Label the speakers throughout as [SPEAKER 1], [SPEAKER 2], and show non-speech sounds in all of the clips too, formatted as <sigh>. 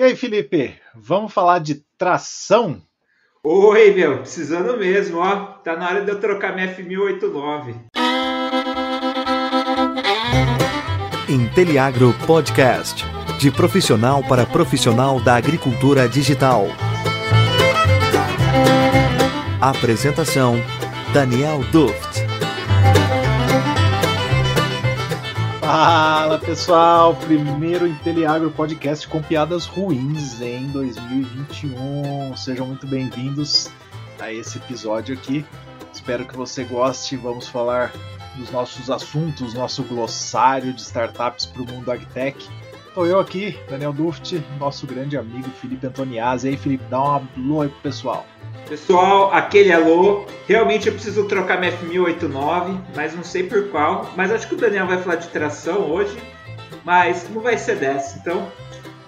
[SPEAKER 1] E aí, Felipe, vamos falar de tração?
[SPEAKER 2] Oi, meu, precisando mesmo, ó. Tá na hora de eu trocar minha F1089.
[SPEAKER 3] Inteliagro Podcast. De profissional para profissional da agricultura digital. Apresentação: Daniel Duft.
[SPEAKER 1] Fala pessoal, primeiro Inteliagro Podcast com piadas ruins em 2021. Sejam muito bem-vindos a esse episódio aqui. Espero que você goste. Vamos falar dos nossos assuntos, nosso glossário de startups para o mundo agtech. Estou eu aqui, Daniel Duft, nosso grande amigo Felipe Antoniazzi. E aí, Felipe, dá uma alô aí pro pessoal.
[SPEAKER 2] Pessoal, aquele alô. Realmente eu preciso trocar minha F1089, mas não sei por qual. Mas acho que o Daniel vai falar de tração hoje, mas não vai ser dessa. Então,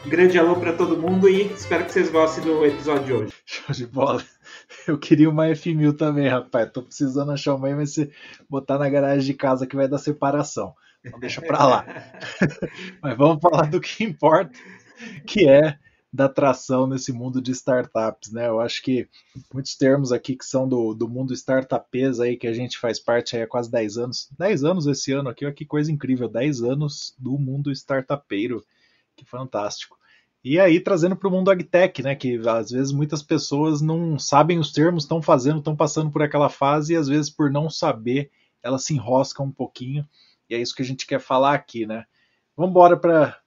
[SPEAKER 2] grande alô para todo mundo e espero que vocês gostem do episódio de hoje.
[SPEAKER 1] Show de bola. Eu queria uma F1000 também, rapaz. Tô precisando achar uma aí, mas se botar na garagem de casa que vai dar separação. Então deixa pra lá. <laughs> mas vamos falar do que importa, que é da atração nesse mundo de startups, né? Eu acho que muitos termos aqui que são do, do mundo startupês aí, que a gente faz parte aí há quase 10 anos. 10 anos esse ano aqui, olha que coisa incrível, 10 anos do mundo startupeiro. Que fantástico. E aí trazendo para o mundo agtech, né? Que às vezes muitas pessoas não sabem os termos, estão fazendo, estão passando por aquela fase e às vezes por não saber elas se enroscam um pouquinho. E é isso que a gente quer falar aqui, né? Vamos embora para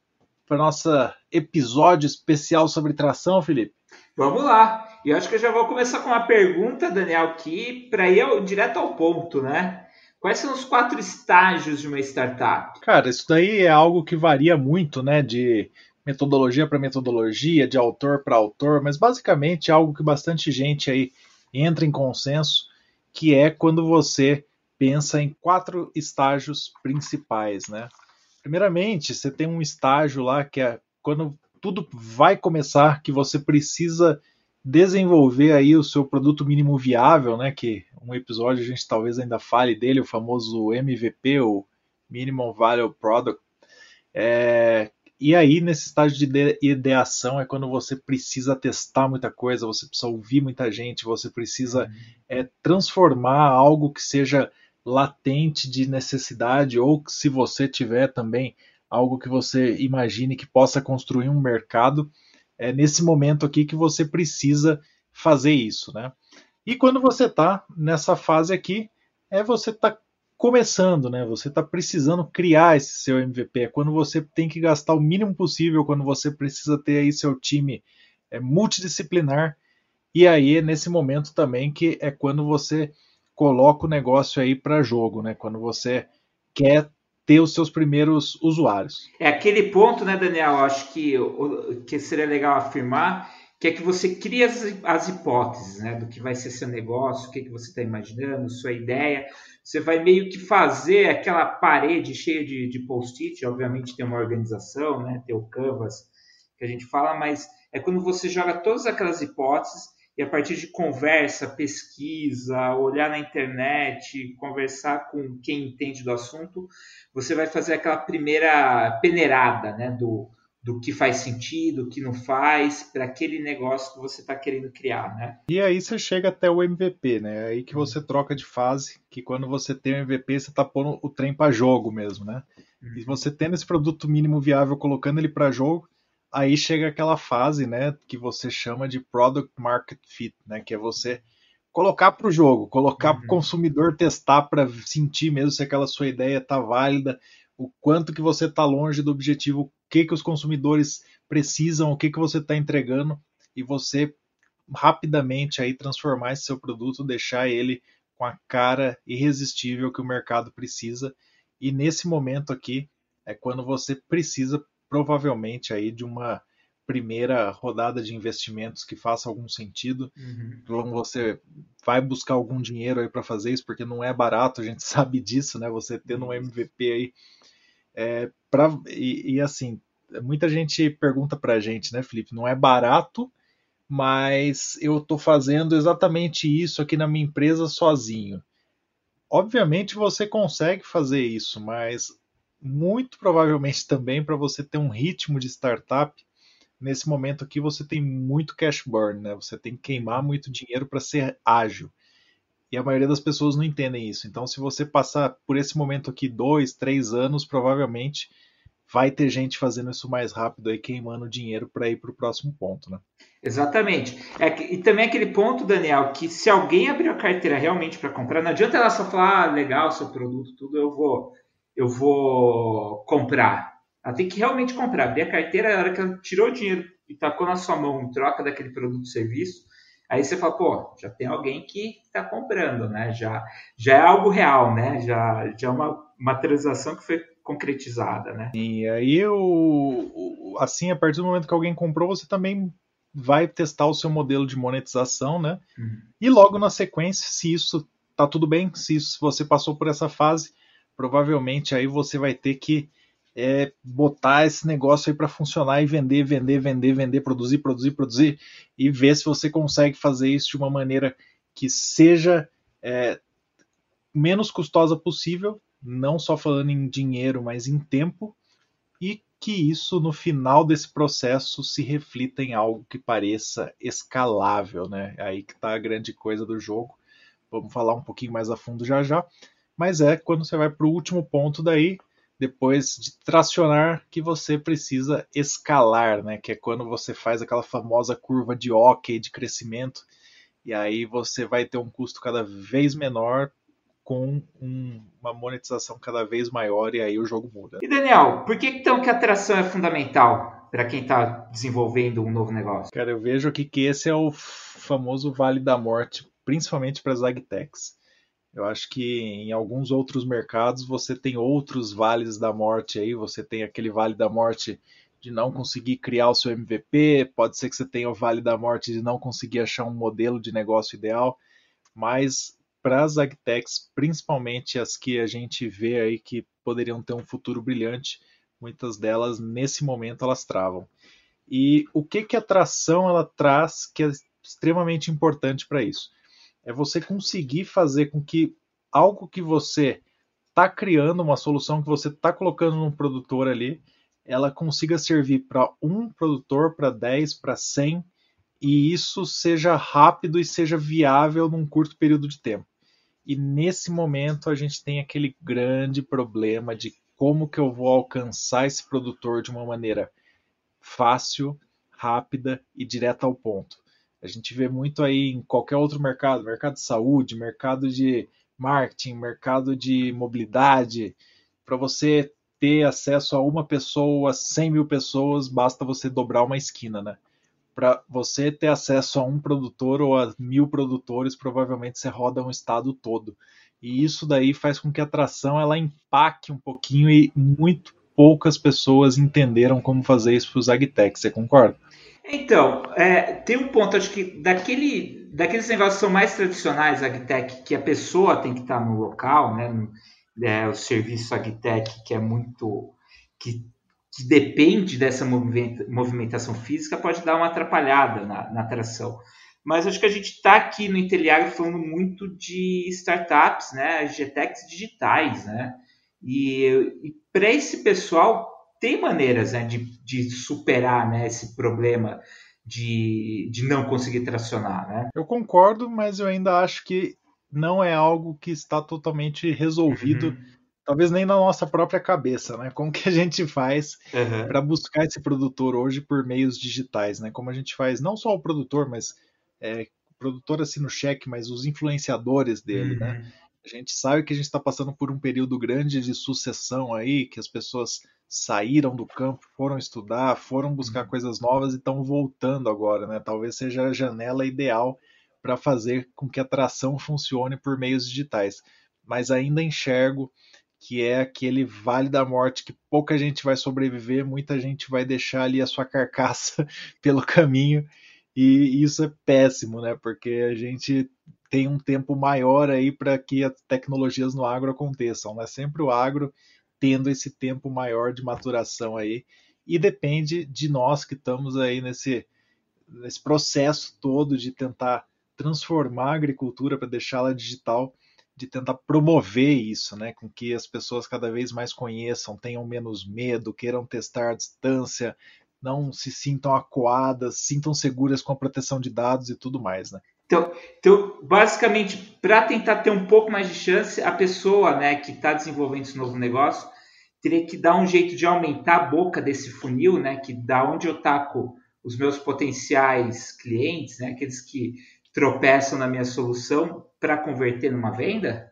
[SPEAKER 1] para nossa episódio especial sobre tração, Felipe?
[SPEAKER 2] Vamos lá. E eu acho que eu já vou começar com uma pergunta, Daniel, aqui para ir ao, direto ao ponto, né? Quais são os quatro estágios de uma startup?
[SPEAKER 1] Cara, isso daí é algo que varia muito, né? De metodologia para metodologia, de autor para autor, mas basicamente é algo que bastante gente aí entra em consenso, que é quando você pensa em quatro estágios principais, né? Primeiramente, você tem um estágio lá que é quando tudo vai começar, que você precisa desenvolver aí o seu produto mínimo viável, né? Que um episódio a gente talvez ainda fale dele, o famoso MVP, o Minimum Viable Product. É, e aí, nesse estágio de ideação, é quando você precisa testar muita coisa, você precisa ouvir muita gente, você precisa é, transformar algo que seja latente de necessidade, ou se você tiver também algo que você imagine que possa construir um mercado, é nesse momento aqui que você precisa fazer isso, né? E quando você está nessa fase aqui, é você está começando, né? Você está precisando criar esse seu MVP. É quando você tem que gastar o mínimo possível, quando você precisa ter aí seu time é, multidisciplinar. E aí é nesse momento também que é quando você coloca o negócio aí para jogo, né? Quando você quer ter os seus primeiros usuários.
[SPEAKER 2] É aquele ponto, né, Daniel? Acho que, que seria legal afirmar que é que você cria as, as hipóteses, né, do que vai ser seu negócio, o que, que você está imaginando, sua ideia. Você vai meio que fazer aquela parede cheia de, de post-it. Obviamente tem uma organização, né, tem o canvas que a gente fala, mas é quando você joga todas aquelas hipóteses e a partir de conversa, pesquisa, olhar na internet, conversar com quem entende do assunto, você vai fazer aquela primeira peneirada né, do, do que faz sentido, o que não faz, para aquele negócio que você está querendo criar. Né?
[SPEAKER 1] E aí você chega até o MVP, né? É aí que você troca de fase, que quando você tem o MVP, você está pondo o trem para jogo mesmo, né? E uhum. você tendo esse produto mínimo viável, colocando ele para jogo, aí chega aquela fase, né, que você chama de product market fit, né, que é você colocar para o jogo, colocar uhum. para o consumidor testar para sentir mesmo se aquela sua ideia está válida, o quanto que você está longe do objetivo, o que que os consumidores precisam, o que que você está entregando e você rapidamente aí transformar esse seu produto, deixar ele com a cara irresistível que o mercado precisa. E nesse momento aqui é quando você precisa provavelmente aí de uma primeira rodada de investimentos que faça algum sentido. Uhum. Então você vai buscar algum dinheiro aí para fazer isso, porque não é barato, a gente <laughs> sabe disso, né? Você tendo um MVP aí. É, pra, e, e assim, muita gente pergunta para a gente, né, Felipe? Não é barato, mas eu estou fazendo exatamente isso aqui na minha empresa sozinho. Obviamente você consegue fazer isso, mas muito provavelmente também para você ter um ritmo de startup nesse momento aqui você tem muito cash burn, né? Você tem que queimar muito dinheiro para ser ágil. E a maioria das pessoas não entendem isso. Então, se você passar por esse momento aqui dois, três anos, provavelmente vai ter gente fazendo isso mais rápido aí, queimando dinheiro para ir para o próximo ponto, né?
[SPEAKER 2] Exatamente. É, e também aquele ponto, Daniel, que se alguém abrir a carteira realmente para comprar, não adianta ela só falar, ah, legal, seu produto, tudo, eu vou, eu vou comprar. Ela tem que realmente comprar. Abrir a carteira, a hora que ela tirou o dinheiro e tacou na sua mão em troca daquele produto ou serviço, aí você fala, pô, já tem alguém que está comprando, né? Já, já é algo real, né? Já, já é uma, uma transação que foi concretizada, né?
[SPEAKER 1] E aí, o, assim, a partir do momento que alguém comprou, você também vai testar o seu modelo de monetização, né? Uhum. E logo na sequência, se isso tá tudo bem, se, isso, se você passou por essa fase, provavelmente aí você vai ter que é botar esse negócio aí para funcionar e vender, vender, vender, vender, produzir, produzir, produzir e ver se você consegue fazer isso de uma maneira que seja é, menos custosa possível, não só falando em dinheiro, mas em tempo, e que isso no final desse processo se reflita em algo que pareça escalável, né? Aí que está a grande coisa do jogo. Vamos falar um pouquinho mais a fundo já já. Mas é quando você vai para o último ponto daí, depois de tracionar que você precisa escalar, né? Que é quando você faz aquela famosa curva de hockey de crescimento e aí você vai ter um custo cada vez menor com um, uma monetização cada vez maior e aí o jogo muda.
[SPEAKER 2] E Daniel, por que então que a atração é fundamental para quem está desenvolvendo um novo negócio?
[SPEAKER 1] Cara, eu vejo aqui que esse é o famoso Vale da Morte, principalmente para as agtechs. Eu acho que em alguns outros mercados você tem outros vales da morte aí. Você tem aquele vale da morte de não conseguir criar o seu MVP, pode ser que você tenha o vale da morte de não conseguir achar um modelo de negócio ideal, mas para as agtechs, principalmente as que a gente vê aí que poderiam ter um futuro brilhante, muitas delas nesse momento elas travam. E o que que a tração ela traz que é extremamente importante para isso? É você conseguir fazer com que algo que você está criando, uma solução que você está colocando num produtor ali, ela consiga servir para um produtor, para 10, para 100, e isso seja rápido e seja viável num curto período de tempo. E nesse momento a gente tem aquele grande problema de como que eu vou alcançar esse produtor de uma maneira fácil, rápida e direta ao ponto. A gente vê muito aí em qualquer outro mercado, mercado de saúde, mercado de marketing, mercado de mobilidade. Para você ter acesso a uma pessoa, 100 mil pessoas, basta você dobrar uma esquina, né? Para você ter acesso a um produtor ou a mil produtores, provavelmente você roda um estado todo. E isso daí faz com que a atração ela empaque um pouquinho e muito poucas pessoas entenderam como fazer isso para os agtechs. Você concorda?
[SPEAKER 2] Então, é, tem um ponto, acho que daquele, daqueles negócios que são mais tradicionais, agtech, que a pessoa tem que estar no local, né? É, o serviço agtech, que é muito. que, que depende dessa movimentação física, pode dar uma atrapalhada na, na atração. Mas acho que a gente está aqui no Inteliag falando muito de startups, né? GTECs digitais, né? E, e para esse pessoal tem maneiras né, de, de superar né, esse problema de, de não conseguir tracionar. Né?
[SPEAKER 1] Eu concordo, mas eu ainda acho que não é algo que está totalmente resolvido. Uhum. Talvez nem na nossa própria cabeça, né? Como que a gente faz uhum. para buscar esse produtor hoje por meios digitais, né? Como a gente faz não só o produtor, mas é, produtor assim no cheque, mas os influenciadores dele, né? uhum. né? A gente sabe que a gente está passando por um período grande de sucessão aí, que as pessoas saíram do campo, foram estudar, foram buscar uhum. coisas novas e estão voltando agora, né? Talvez seja a janela ideal para fazer com que a tração funcione por meios digitais. Mas ainda enxergo que é aquele vale da morte que pouca gente vai sobreviver, muita gente vai deixar ali a sua carcaça <laughs> pelo caminho e isso é péssimo, né? Porque a gente tem um tempo maior aí para que as tecnologias no agro aconteçam. Né? Sempre o agro tendo esse tempo maior de maturação aí. E depende de nós que estamos aí nesse, nesse processo todo de tentar transformar a agricultura para deixá-la digital, de tentar promover isso, né, com que as pessoas cada vez mais conheçam, tenham menos medo, queiram testar à distância, não se sintam acuadas, sintam seguras com a proteção de dados e tudo mais, né?
[SPEAKER 2] Então, então basicamente, para tentar ter um pouco mais de chance, a pessoa né, que está desenvolvendo esse novo negócio teria que dar um jeito de aumentar a boca desse funil, né, que da onde eu taco os meus potenciais clientes, né, aqueles que tropeçam na minha solução, para converter numa venda?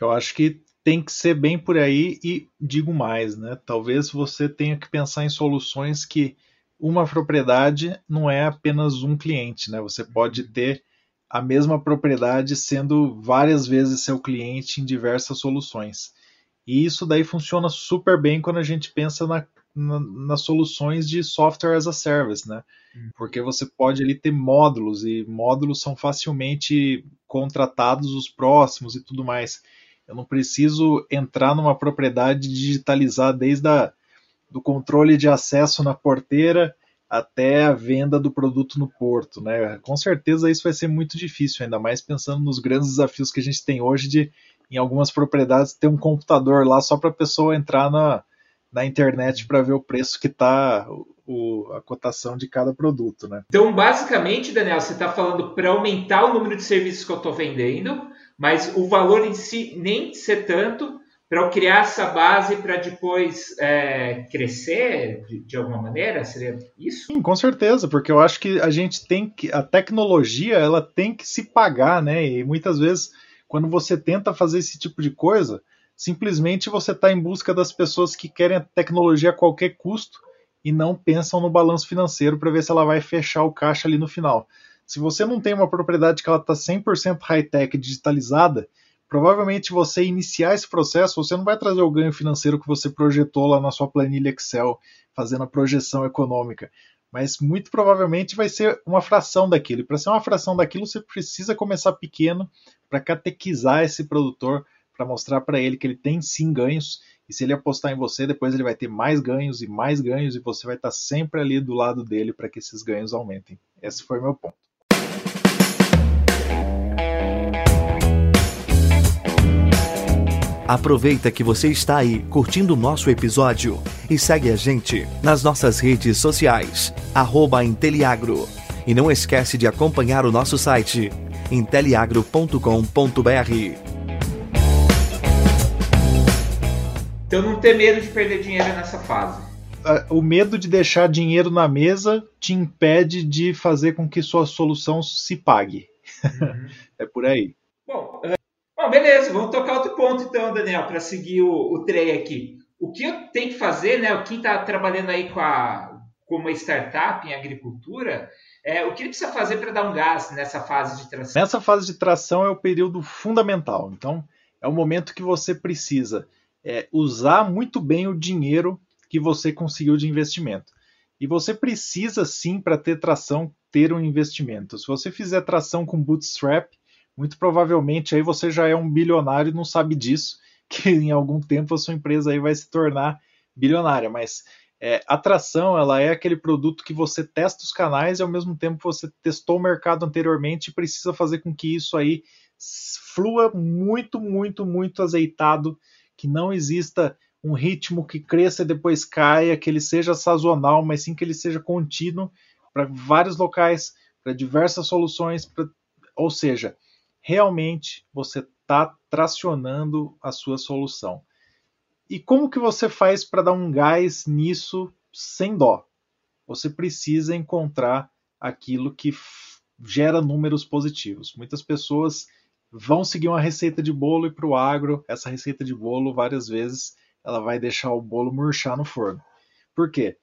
[SPEAKER 1] Eu acho que tem que ser bem por aí e digo mais, né? Talvez você tenha que pensar em soluções que uma propriedade não é apenas um cliente, né? Você pode ter a mesma propriedade sendo várias vezes seu cliente em diversas soluções. E isso daí funciona super bem quando a gente pensa na, na, nas soluções de software as a service, né? Hum. Porque você pode ali ter módulos e módulos são facilmente contratados os próximos e tudo mais. Eu não preciso entrar numa propriedade digitalizar desde a do controle de acesso na porteira até a venda do produto no porto, né? Com certeza isso vai ser muito difícil, ainda mais pensando nos grandes desafios que a gente tem hoje de, em algumas propriedades, ter um computador lá só para a pessoa entrar na, na internet para ver o preço que está a cotação de cada produto, né?
[SPEAKER 2] Então, basicamente, Daniel, você está falando para aumentar o número de serviços que eu estou vendendo, mas o valor em si nem ser tanto para eu criar essa base para depois é, crescer de, de, alguma maneira? Seria isso?
[SPEAKER 1] Sim, com certeza, porque eu acho que a gente tem que. A tecnologia ela tem que se pagar, né? E muitas vezes, quando você tenta fazer esse tipo de coisa, simplesmente você está em busca das pessoas que querem a tecnologia a qualquer custo e não pensam no balanço financeiro para ver se ela vai fechar o caixa ali no final. Se você não tem uma propriedade que ela está 100% high-tech digitalizada, provavelmente você iniciar esse processo, você não vai trazer o ganho financeiro que você projetou lá na sua planilha Excel, fazendo a projeção econômica, mas muito provavelmente vai ser uma fração daquilo. E para ser uma fração daquilo, você precisa começar pequeno para catequizar esse produtor, para mostrar para ele que ele tem sim ganhos. E se ele apostar em você, depois ele vai ter mais ganhos e mais ganhos, e você vai estar sempre ali do lado dele para que esses ganhos aumentem. Esse foi meu ponto.
[SPEAKER 3] Aproveita que você está aí curtindo o nosso episódio e segue a gente nas nossas redes sociais, arroba Inteliagro. E não esquece de acompanhar o nosso site, inteliagro.com.br.
[SPEAKER 2] Então não ter medo de perder dinheiro nessa fase.
[SPEAKER 1] O medo de deixar dinheiro na mesa te impede de fazer com que sua solução se pague. Uhum. <laughs> é por aí.
[SPEAKER 2] Bom, Bom, beleza, vamos tocar outro ponto então, Daniel, para seguir o, o trem aqui. O que eu tenho que fazer, né? Quem está trabalhando aí com, a, com uma startup em agricultura, é, o que ele precisa fazer para dar um gás nessa fase de tração?
[SPEAKER 1] Nessa fase de tração é o período fundamental. Então, é o momento que você precisa é, usar muito bem o dinheiro que você conseguiu de investimento. E você precisa sim, para ter tração, ter um investimento. Se você fizer tração com bootstrap, muito provavelmente aí você já é um bilionário e não sabe disso, <laughs> que em algum tempo a sua empresa aí vai se tornar bilionária. Mas é, atração, ela é aquele produto que você testa os canais e ao mesmo tempo você testou o mercado anteriormente e precisa fazer com que isso aí flua muito, muito, muito azeitado, que não exista um ritmo que cresça e depois caia, que ele seja sazonal, mas sim que ele seja contínuo para vários locais, para diversas soluções, pra... ou seja, realmente você está tracionando a sua solução. E como que você faz para dar um gás nisso sem dó? Você precisa encontrar aquilo que gera números positivos. Muitas pessoas vão seguir uma receita de bolo e para o agro, essa receita de bolo, várias vezes, ela vai deixar o bolo murchar no forno. Por quê?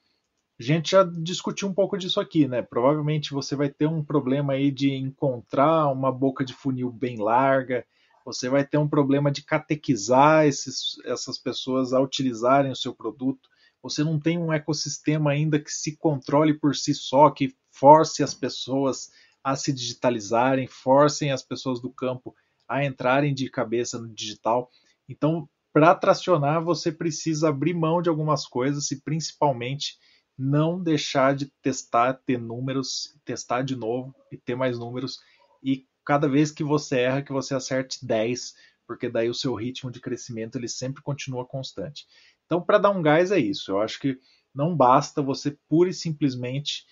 [SPEAKER 1] A gente já discutiu um pouco disso aqui, né? Provavelmente você vai ter um problema aí de encontrar uma boca de funil bem larga, você vai ter um problema de catequizar esses, essas pessoas a utilizarem o seu produto. Você não tem um ecossistema ainda que se controle por si só, que force as pessoas a se digitalizarem, forcem as pessoas do campo a entrarem de cabeça no digital. Então, para tracionar, você precisa abrir mão de algumas coisas e principalmente não deixar de testar, ter números, testar de novo e ter mais números. E cada vez que você erra, que você acerte 10, porque daí o seu ritmo de crescimento ele sempre continua constante. Então, para dar um gás é isso. Eu acho que não basta você pura e simplesmente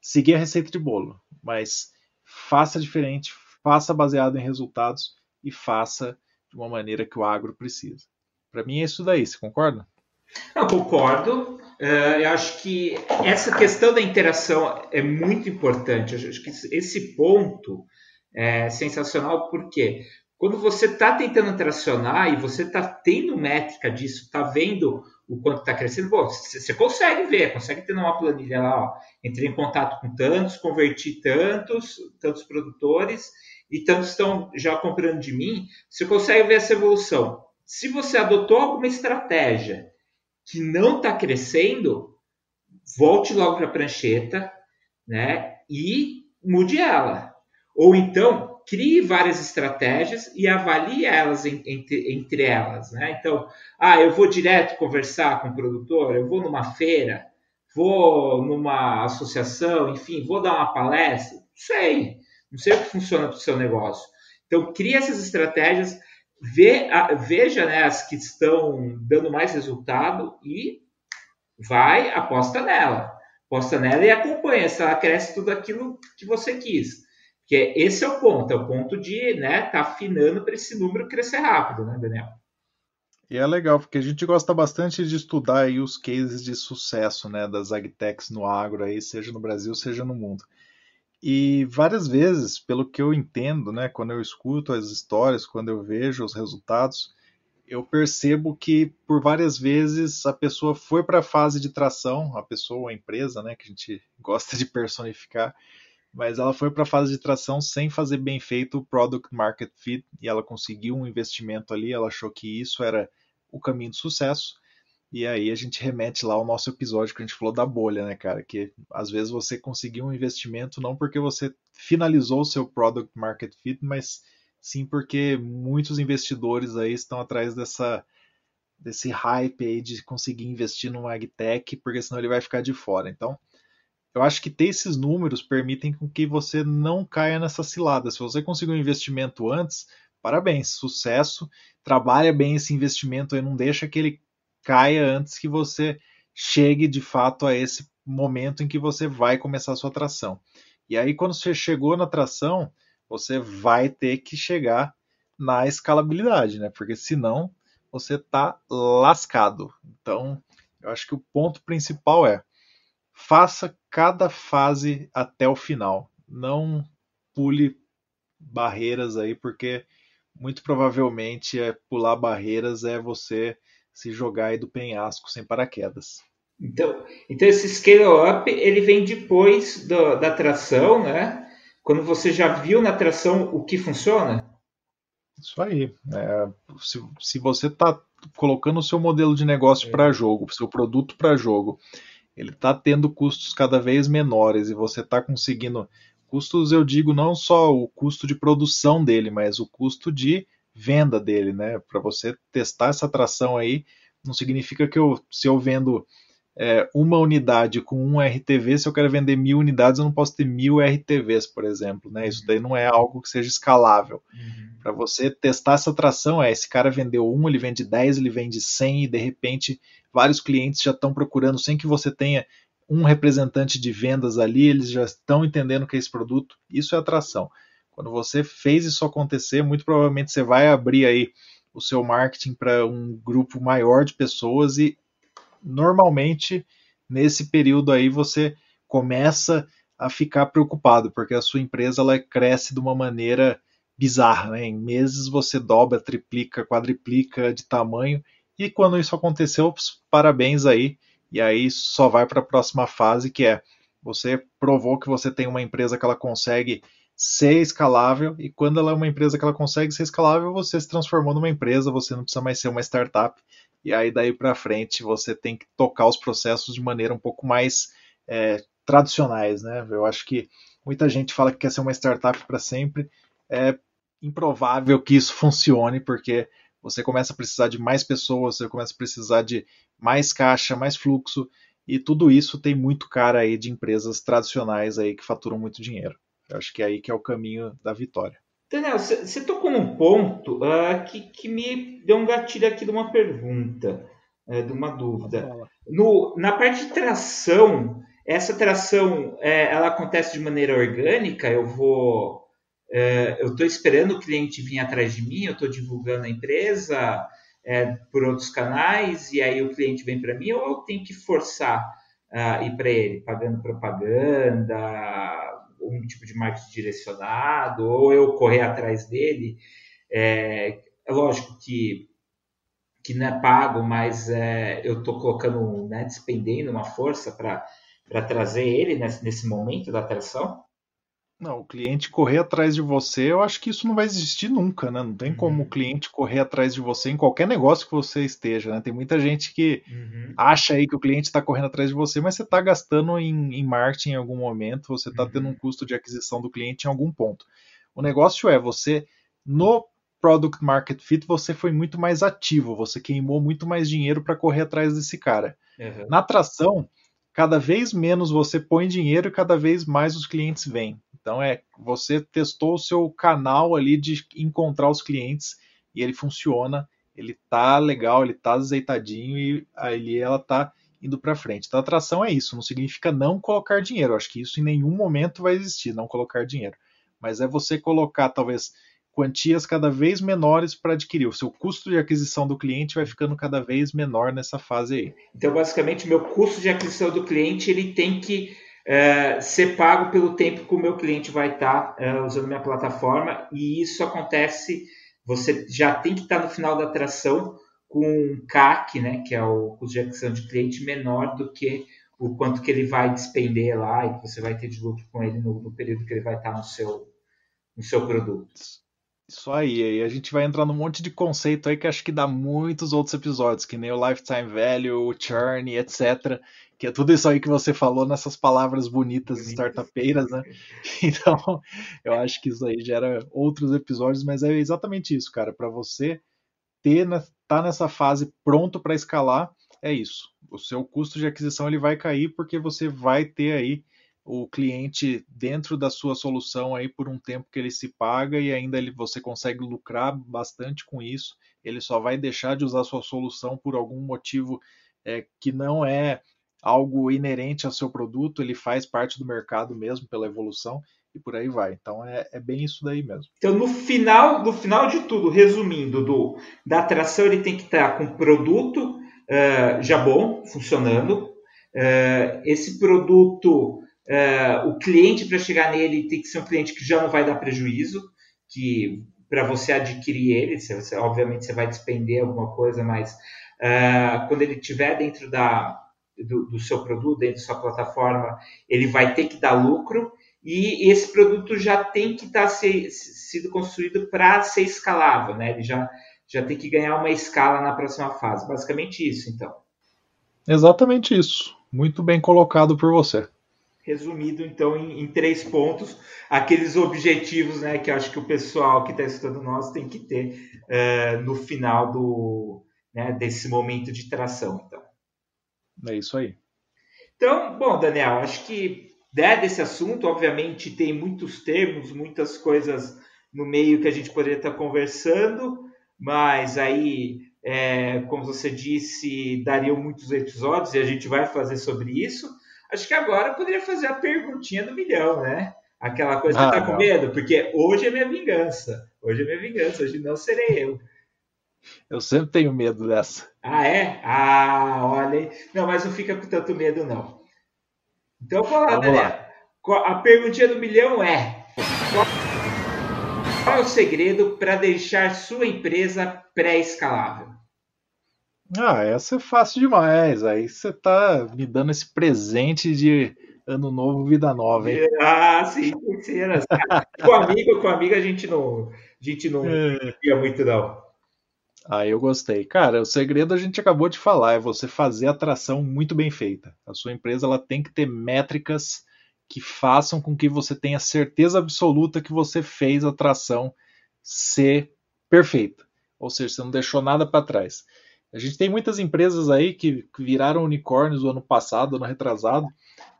[SPEAKER 1] seguir a receita de bolo, mas faça diferente, faça baseado em resultados e faça de uma maneira que o agro precisa. Para mim é isso daí, você concorda?
[SPEAKER 2] Eu concordo. Uh, eu acho que essa questão da interação é muito importante. Eu acho que esse ponto é sensacional porque quando você está tentando interacionar e você está tendo métrica disso, está vendo o quanto está crescendo, você consegue ver, consegue ter uma planilha lá, ó, entrei em contato com tantos, converti tantos, tantos produtores e tantos estão já comprando de mim, você consegue ver essa evolução. Se você adotou alguma estratégia que não está crescendo, volte logo para a prancheta né, e mude ela. Ou então, crie várias estratégias e avalie elas entre, entre elas. Né? Então, ah, eu vou direto conversar com o produtor, eu vou numa feira, vou numa associação, enfim, vou dar uma palestra, não sei, não sei o que funciona para o seu negócio. Então, crie essas estratégias vê, veja né, as que estão dando mais resultado e vai, aposta nela. Aposta nela e acompanha se ela cresce tudo aquilo que você quis. Porque esse é o ponto, é o ponto de né, tá afinando para esse número crescer rápido, né, Daniel?
[SPEAKER 1] E é legal, porque a gente gosta bastante de estudar aí os cases de sucesso né, das agtechs no agro, aí, seja no Brasil, seja no mundo. E várias vezes, pelo que eu entendo, né, quando eu escuto as histórias, quando eu vejo os resultados, eu percebo que por várias vezes a pessoa foi para a fase de tração, a pessoa a empresa, né, que a gente <laughs> gosta de personificar, mas ela foi para a fase de tração sem fazer bem feito o product market fit e ela conseguiu um investimento ali, ela achou que isso era o caminho do sucesso e aí a gente remete lá ao nosso episódio que a gente falou da bolha, né, cara? Que às vezes você conseguiu um investimento não porque você finalizou o seu product market fit, mas sim porque muitos investidores aí estão atrás dessa desse hype aí de conseguir investir no agtech, porque senão ele vai ficar de fora. Então, eu acho que ter esses números permitem com que você não caia nessa cilada. Se você conseguiu um investimento antes, parabéns, sucesso, trabalha bem esse investimento aí, não deixa que ele caia antes que você chegue de fato a esse momento em que você vai começar a sua tração. E aí, quando você chegou na tração, você vai ter que chegar na escalabilidade, né? Porque senão você está lascado. Então, eu acho que o ponto principal é faça cada fase até o final. Não pule barreiras aí, porque muito provavelmente é pular barreiras é você se jogar aí do penhasco sem paraquedas.
[SPEAKER 2] Então, então esse scale up ele vem depois do, da tração, né? Quando você já viu na tração o que funciona?
[SPEAKER 1] Isso aí. É, se, se você está colocando o seu modelo de negócio é. para jogo, o seu produto para jogo, ele está tendo custos cada vez menores e você está conseguindo custos, eu digo não só o custo de produção dele, mas o custo de venda dele, né? Para você testar essa tração aí, não significa que eu, se eu vendo é, uma unidade com um RTV, se eu quero vender mil unidades, eu não posso ter mil RTVs, por exemplo, né? Isso daí não é algo que seja escalável. Uhum. Para você testar essa tração, é esse cara vendeu um, ele vende 10, ele vende 100 e de repente vários clientes já estão procurando sem que você tenha um representante de vendas ali, eles já estão entendendo que é esse produto. Isso é atração. Quando você fez isso acontecer, muito provavelmente você vai abrir aí o seu marketing para um grupo maior de pessoas e normalmente nesse período aí você começa a ficar preocupado porque a sua empresa ela cresce de uma maneira bizarra, né? Em meses você dobra, triplica, quadriplica de tamanho e quando isso aconteceu, parabéns aí e aí só vai para a próxima fase que é você provou que você tem uma empresa que ela consegue ser escalável e quando ela é uma empresa que ela consegue ser escalável, você se transformou numa empresa, você não precisa mais ser uma startup e aí daí para frente você tem que tocar os processos de maneira um pouco mais é, tradicionais, né? Eu acho que muita gente fala que quer ser uma startup para sempre, é improvável que isso funcione porque você começa a precisar de mais pessoas, você começa a precisar de mais caixa, mais fluxo e tudo isso tem muito cara aí de empresas tradicionais aí que faturam muito dinheiro. Eu acho que é aí que é o caminho da vitória.
[SPEAKER 2] Daniel, você tocou num ponto uh, que, que me deu um gatilho aqui de uma pergunta, uh, de uma dúvida. No, na parte de tração, essa tração é, ela acontece de maneira orgânica. Eu vou, é, eu estou esperando o cliente vir atrás de mim, eu estou divulgando a empresa é, por outros canais e aí o cliente vem para mim ou eu tenho que forçar uh, ir para ele, pagando propaganda, um tipo de marketing direcionado, ou eu correr atrás dele. É, é lógico que que não é pago, mas é, eu estou colocando, né, despendendo uma força para trazer ele nesse, nesse momento da atração?
[SPEAKER 1] Não, o cliente correr atrás de você, eu acho que isso não vai existir nunca, né? Não tem uhum. como o cliente correr atrás de você em qualquer negócio que você esteja, né? Tem muita gente que uhum. acha aí que o cliente está correndo atrás de você, mas você está gastando em, em, marketing em algum momento, você está uhum. tendo um uhum. custo de aquisição do cliente em algum ponto. O negócio é você, no Product Market Fit, você foi muito mais ativo, você queimou muito mais dinheiro para correr atrás desse cara. Uhum. Na atração, cada vez menos você põe dinheiro e cada vez mais os clientes vêm. Então é você testou o seu canal ali de encontrar os clientes e ele funciona, ele tá legal, ele tá azeitadinho e ali ela tá indo para frente. Então atração é isso, não significa não colocar dinheiro. Eu acho que isso em nenhum momento vai existir, não colocar dinheiro. Mas é você colocar talvez quantias cada vez menores para adquirir. O seu custo de aquisição do cliente vai ficando cada vez menor nessa fase aí.
[SPEAKER 2] Então, basicamente, meu custo de aquisição do cliente ele tem que é, ser pago pelo tempo que o meu cliente vai estar tá, é, usando minha plataforma e isso acontece. Você já tem que estar tá no final da atração com um CAC, né, que é o custo de aquisição de cliente menor do que o quanto que ele vai despender lá e que você vai ter de lucro com ele no, no período que ele vai estar tá no seu, no seu produto.
[SPEAKER 1] Isso aí, aí a gente vai entrar num monte de conceito aí que acho que dá muitos outros episódios, que nem o Lifetime Value, o Churn, etc. Que é tudo isso aí que você falou nessas palavras bonitas startupeiras, né? <laughs> Então, eu acho que isso aí gera outros episódios, mas é exatamente isso, cara. Para você ter, tá nessa fase pronto para escalar, é isso. O seu custo de aquisição ele vai cair porque você vai ter aí o cliente dentro da sua solução aí por um tempo que ele se paga e ainda ele, você consegue lucrar bastante com isso. Ele só vai deixar de usar sua solução por algum motivo é, que não é algo inerente ao seu produto, ele faz parte do mercado mesmo pela evolução e por aí vai. Então é, é bem isso daí mesmo.
[SPEAKER 2] Então no final, no final de tudo, resumindo, do, da atração ele tem que estar com produto uh, já bom, funcionando. Uh, esse produto Uh, o cliente, para chegar nele, tem que ser um cliente que já não vai dar prejuízo, que para você adquirir ele, você, obviamente você vai despender alguma coisa, mas uh, quando ele estiver dentro da, do, do, seu produto, dentro da sua plataforma, ele vai ter que dar lucro e esse produto já tem que estar tá construído para ser escalável, né? Ele já, já tem que ganhar uma escala na próxima fase. Basicamente isso, então.
[SPEAKER 1] Exatamente isso. Muito bem colocado por você
[SPEAKER 2] resumido então em, em, três pontos, aqueles objetivos né, que eu acho que o pessoal que está estudando nós tem que ter uh, no final do, né, desse momento de tração. Então.
[SPEAKER 1] É isso aí.
[SPEAKER 2] Então, bom, Daniel, acho que né, desse assunto, obviamente, tem muitos termos, muitas coisas no meio que a gente poderia estar conversando, mas aí, é, como você disse, dariam muitos episódios e a gente vai fazer sobre isso. Acho que agora eu poderia fazer a perguntinha do milhão, né? Aquela coisa que ah, tá com medo, porque hoje é minha vingança. Hoje é minha vingança, hoje não serei eu.
[SPEAKER 1] Eu sempre tenho medo dessa.
[SPEAKER 2] Ah, é? Ah, olha aí. Não, mas não fica com tanto medo, não. Então, vamos lá, Daniel. A perguntinha do milhão é: qual é o segredo para deixar sua empresa pré-escalável?
[SPEAKER 1] Ah, essa é fácil demais. Aí você tá me dando esse presente de ano novo, vida nova, hein? <laughs>
[SPEAKER 2] Ah, sim, ser assim. com amigo, com amigo a gente não, a gente não é. muito não.
[SPEAKER 1] Ah, eu gostei. Cara, o segredo a gente acabou de falar, é você fazer a atração muito bem feita. A sua empresa ela tem que ter métricas que façam com que você tenha certeza absoluta que você fez a atração ser perfeita. Ou seja, você não deixou nada para trás. A gente tem muitas empresas aí que viraram unicórnios no ano passado, ano retrasado,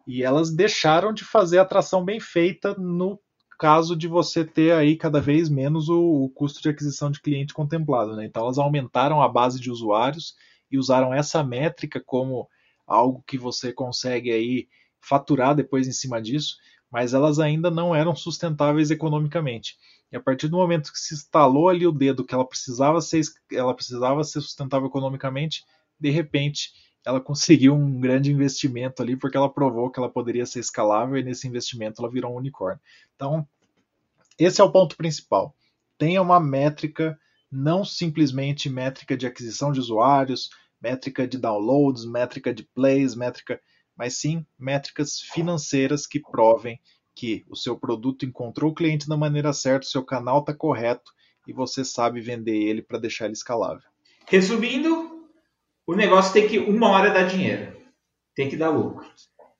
[SPEAKER 1] e elas deixaram de fazer atração bem feita no caso de você ter aí cada vez menos o, o custo de aquisição de cliente contemplado. Né? Então elas aumentaram a base de usuários e usaram essa métrica como algo que você consegue aí faturar depois em cima disso, mas elas ainda não eram sustentáveis economicamente. E a partir do momento que se instalou ali o dedo que ela precisava ser, ela precisava ser sustentável economicamente, de repente ela <laughs> conseguiu um grande investimento ali porque ela provou que ela poderia ser escalável e nesse investimento ela virou um unicórnio. Então, esse é o ponto principal. Tenha uma métrica, não simplesmente métrica de aquisição de usuários, métrica de downloads, métrica de plays, métrica, mas sim métricas financeiras que provem que o seu produto encontrou o cliente da maneira certa, o seu canal está correto e você sabe vender ele para deixar ele escalável.
[SPEAKER 2] Resumindo, o negócio tem que uma hora dar dinheiro, tem que dar lucro.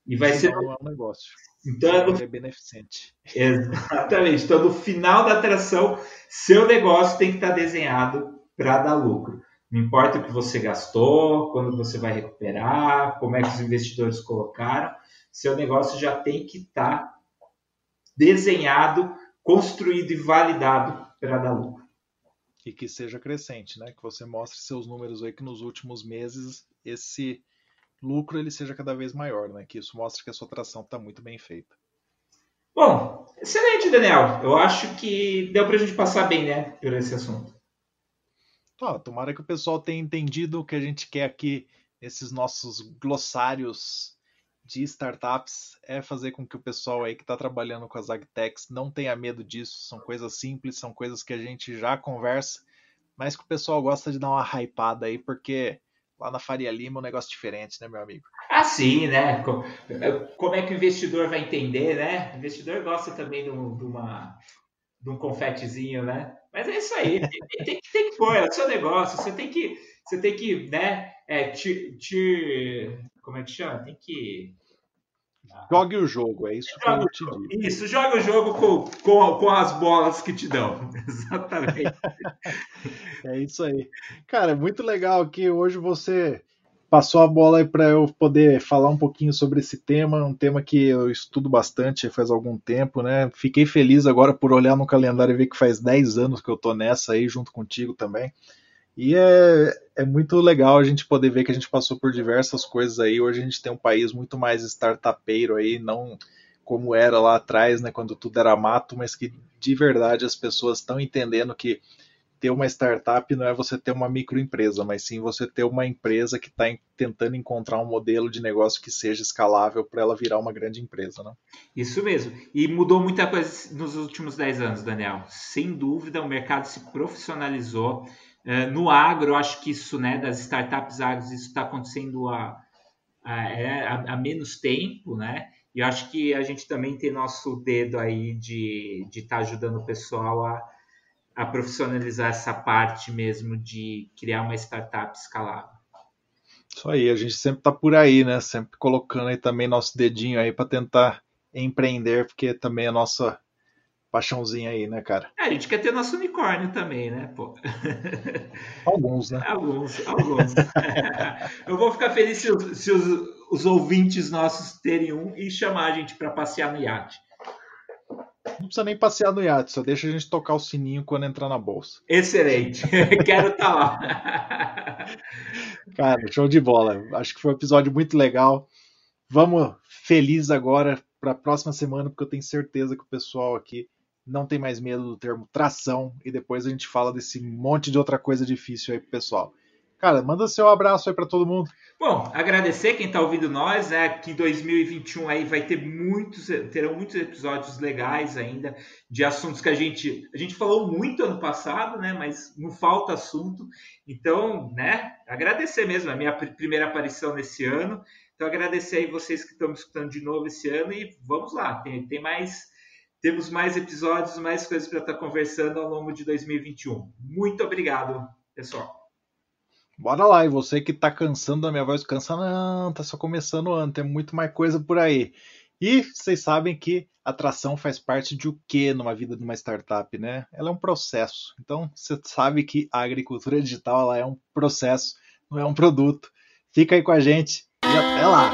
[SPEAKER 1] E vai ser é um negócio.
[SPEAKER 2] Então, é,
[SPEAKER 1] no... é beneficente.
[SPEAKER 2] Exatamente. Então, no final da atração, seu negócio tem que estar desenhado para dar lucro. Não importa o que você gastou, quando você vai recuperar, como é que os investidores colocaram, seu negócio já tem que estar desenhado, construído e validado para dar lucro.
[SPEAKER 1] E que seja crescente, né? Que você mostre seus números aí que nos últimos meses esse lucro ele seja cada vez maior, né? Que isso mostra que a sua tração está muito bem feita.
[SPEAKER 2] Bom, excelente, Daniel. Eu acho que deu para a gente passar bem, né, por esse assunto.
[SPEAKER 1] Tá, tomara que o pessoal tenha entendido o que a gente quer aqui nesses nossos glossários de startups é fazer com que o pessoal aí que está trabalhando com as agtechs não tenha medo disso. São coisas simples, são coisas que a gente já conversa, mas que o pessoal gosta de dar uma hypada aí, porque lá na Faria Lima é um negócio diferente, né, meu amigo?
[SPEAKER 2] Ah, sim, né? Como é que o investidor vai entender, né? O investidor gosta também de, uma, de um confetezinho, né? Mas é isso aí, tem, tem, tem que pôr, é o seu negócio, você tem que, você tem que, né, é, te, te, como é que chama? Tem que
[SPEAKER 1] Jogue o jogo, é isso que eu te digo.
[SPEAKER 2] Isso, joga o jogo com, com, com as bolas que te dão. <laughs> Exatamente.
[SPEAKER 1] é isso aí. Cara, muito legal que hoje você passou a bola para eu poder falar um pouquinho sobre esse tema, um tema que eu estudo bastante faz algum tempo, né? Fiquei feliz agora por olhar no calendário e ver que faz 10 anos que eu tô nessa aí, junto contigo também. E é, é muito legal a gente poder ver que a gente passou por diversas coisas aí. Hoje a gente tem um país muito mais startupeiro aí, não como era lá atrás, né, quando tudo era mato, mas que de verdade as pessoas estão entendendo que ter uma startup não é você ter uma microempresa, mas sim você ter uma empresa que está tentando encontrar um modelo de negócio que seja escalável para ela virar uma grande empresa. Né?
[SPEAKER 2] Isso mesmo. E mudou muita coisa nos últimos 10 anos, Daniel. Sem dúvida, o mercado se profissionalizou. É, no agro, acho que isso, né, das startups agros, isso está acontecendo há, é, há, há, menos tempo, né? E acho que a gente também tem nosso dedo aí de estar de tá ajudando o pessoal a, a profissionalizar essa parte mesmo de criar uma startup escalável.
[SPEAKER 1] Isso aí, a gente sempre está por aí, né? Sempre colocando aí também nosso dedinho aí para tentar empreender, porque também é a nossa paixãozinha aí, né, cara?
[SPEAKER 2] É, a gente quer ter nosso unicórnio também, né, pô? <laughs>
[SPEAKER 1] Alguns, né?
[SPEAKER 2] Alguns, alguns. <laughs> Eu vou ficar feliz se, os, se os, os, ouvintes nossos terem um e chamar a gente para passear no iate.
[SPEAKER 1] Não precisa nem passear no iate, só deixa a gente tocar o sininho quando entrar na bolsa.
[SPEAKER 2] Excelente. <laughs> Quero estar tá lá. <laughs>
[SPEAKER 1] Cara, show de bola. Acho que foi um episódio muito legal. Vamos feliz agora para a próxima semana, porque eu tenho certeza que o pessoal aqui não tem mais medo do termo tração e depois a gente fala desse monte de outra coisa difícil aí pro pessoal. Cara, manda seu abraço aí para todo mundo.
[SPEAKER 2] Bom, agradecer quem está ouvindo nós, né? Que 2021 aí vai ter muitos, terão muitos episódios legais ainda de assuntos que a gente a gente falou muito ano passado, né? Mas não falta assunto. Então, né? Agradecer mesmo a minha primeira aparição nesse ano. Então agradecer aí vocês que estão me escutando de novo esse ano e vamos lá. Tem, tem mais temos mais episódios, mais coisas para estar conversando ao longo de 2021. Muito obrigado, pessoal.
[SPEAKER 1] Bora lá, e você que está cansando da minha voz, cansa não, tá só começando o ano, tem muito mais coisa por aí. E vocês sabem que atração faz parte de o que numa vida de uma startup, né? Ela é um processo. Então, você sabe que a agricultura digital ela é um processo, não é um produto. Fica aí com a gente e até lá!